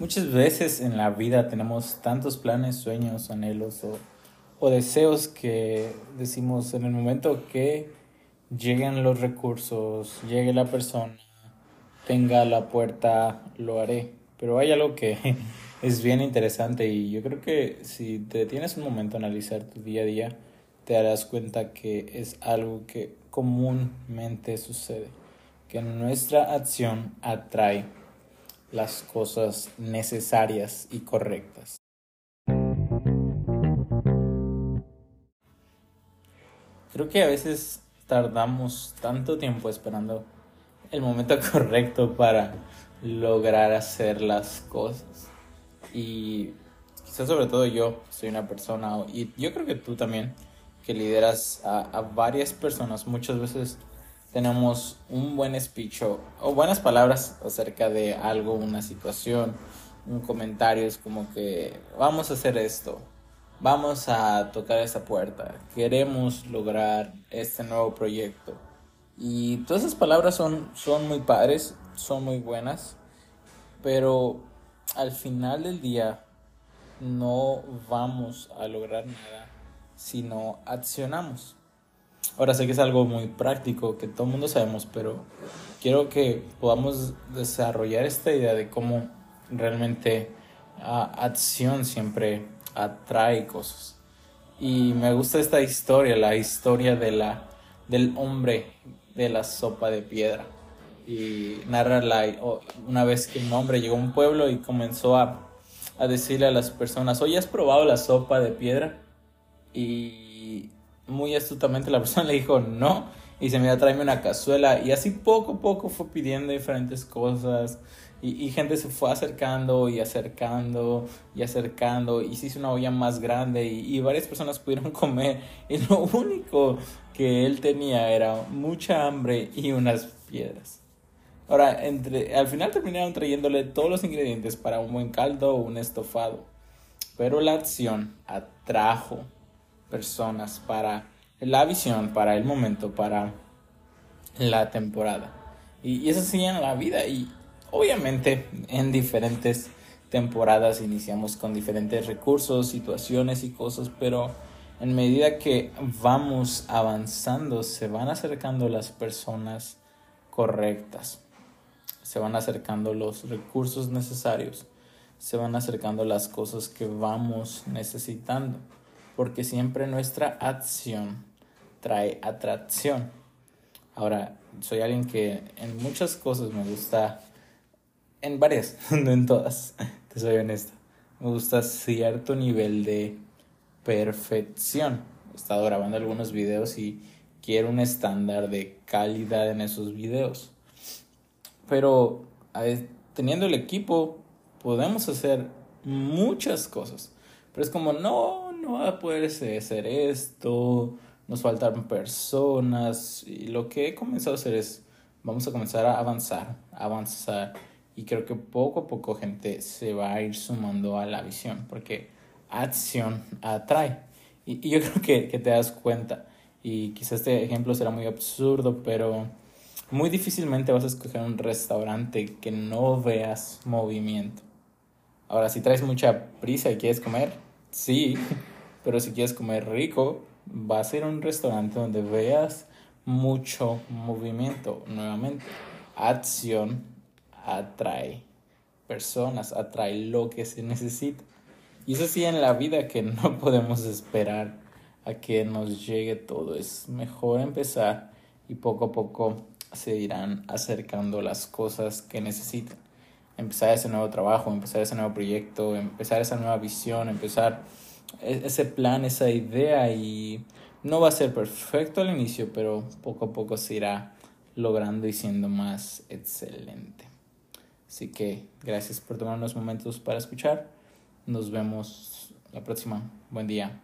Muchas veces en la vida tenemos tantos planes, sueños, anhelos o, deseos que decimos en el momento que lleguen los recursos, llegue la persona, tenga la puerta, lo haré. Pero hay algo que es bien interesante y yo creo que si te tienes un momento a analizar tu día a día, te darás cuenta que es algo que comúnmente sucede, que nuestra acción atrae las cosas necesarias y correctas. Creo que a veces tardamos tanto tiempo esperando el momento correcto para lograr hacer las cosas. Y quizás sobre todo yo soy una persona, y yo creo que tú también, que lideras a, a varias personas, muchas veces tenemos un buen speech o, buenas palabras acerca de algo, una situación, un comentario, es como que vamos a hacer esto, vamos a tocar esta puerta, queremos lograr este nuevo proyecto. Y todas esas palabras son, son muy padres, son muy buenas, pero al final del día no vamos a lograr nada si no accionamos. Ahora sé que es algo muy práctico, que todo el mundo sabemos, pero quiero que podamos desarrollar esta idea de cómo realmente uh, acción siempre atrae cosas. Y me gusta esta historia, la historia de la, del hombre de la sopa de piedra. Y narra la, una vez que un hombre llegó a un pueblo y comenzó a, a decirle a las personas, oye, ¿has probado la sopa de piedra? Y muy astutamente la persona le dijo no y se me iba a traerme una cazuela y así poco a poco fue pidiendo diferentes cosas y, gente se fue acercando y acercando y acercando y se hizo una olla más grande y, varias personas pudieron comer y lo único que él tenía era mucha hambre y unas piedras. Ahora, entre, al final terminaron trayéndole todos los ingredientes para un buen caldo o un estofado, pero la acción atrajo personas para la visión, para el momento, para la temporada. Y, eso sigue en la vida y obviamente en diferentes temporadas iniciamos con diferentes recursos, situaciones y cosas, pero en medida que vamos avanzando se van acercando las personas correctas, se van acercando los recursos necesarios, se van acercando las cosas que vamos necesitando porque siempre nuestra acción trae atracción. Ahora, soy alguien que en muchas cosas me gusta, en varias, no en todas, te soy honesto, me gusta cierto nivel de perfección. He estado grabando algunos videos y quiero un estándar de calidad en esos videos. Pero teniendo el equipo podemos hacer muchas cosas. Pero es como, no, no va a poder hacer esto, nos faltan personas y lo que he comenzado a hacer es, vamos a comenzar a avanzar, avanzar y creo que poco a poco gente se va a ir sumando a la visión porque acción atrae y, yo creo que, que te das cuenta y quizás este ejemplo será muy absurdo pero muy difícilmente vas a escoger un restaurante que no veas movimiento. Ahora, si traes mucha prisa y quieres comer, sí, pero si quieres comer rico, vas a ir a un restaurante donde veas mucho movimiento. Nuevamente, acción atrae personas, atrae lo que se necesita. Y eso sí en la vida que no podemos esperar a que nos llegue todo. Es mejor empezar y poco a poco se irán acercando las cosas que necesitan. Empezar ese nuevo trabajo, empezar ese nuevo proyecto, empezar esa nueva visión, empezar ese plan, esa idea y no va a ser perfecto al inicio, pero poco a poco se irá logrando y siendo más excelente. Así que gracias por tomar unos momentos para escuchar. Nos vemos la próxima. Buen día.